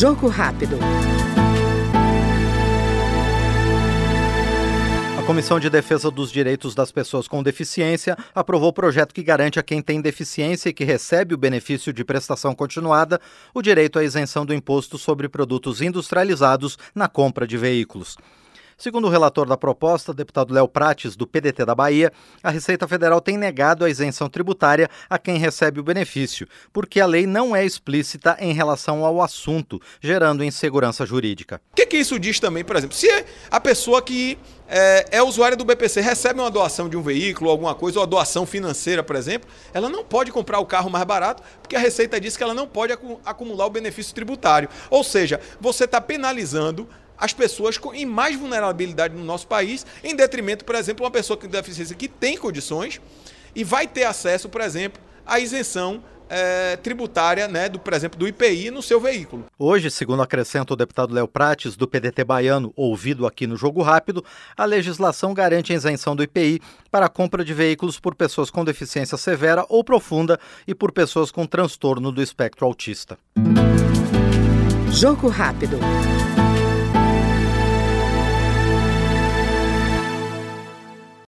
Jogo rápido. A Comissão de Defesa dos Direitos das Pessoas com Deficiência aprovou o projeto que garante a quem tem deficiência e que recebe o benefício de prestação continuada o direito à isenção do imposto sobre produtos industrializados na compra de veículos. Segundo o relator da proposta, deputado Léo Prates, do PDT da Bahia, a Receita Federal tem negado a isenção tributária a quem recebe o benefício, porque a lei não é explícita em relação ao assunto, gerando insegurança jurídica. O que, que isso diz também, por exemplo, se a pessoa que é, é usuária do BPC recebe uma doação de um veículo, alguma coisa, ou a doação financeira, por exemplo, ela não pode comprar o carro mais barato, porque a Receita diz que ela não pode acumular o benefício tributário. Ou seja, você está penalizando as pessoas com, em mais vulnerabilidade no nosso país, em detrimento, por exemplo, uma pessoa com deficiência que tem condições e vai ter acesso, por exemplo, à isenção é, tributária, né, do, por exemplo, do IPI no seu veículo. Hoje, segundo acrescenta o deputado Léo Prates, do PDT baiano, ouvido aqui no Jogo Rápido, a legislação garante a isenção do IPI para a compra de veículos por pessoas com deficiência severa ou profunda e por pessoas com transtorno do espectro autista. Jogo Rápido.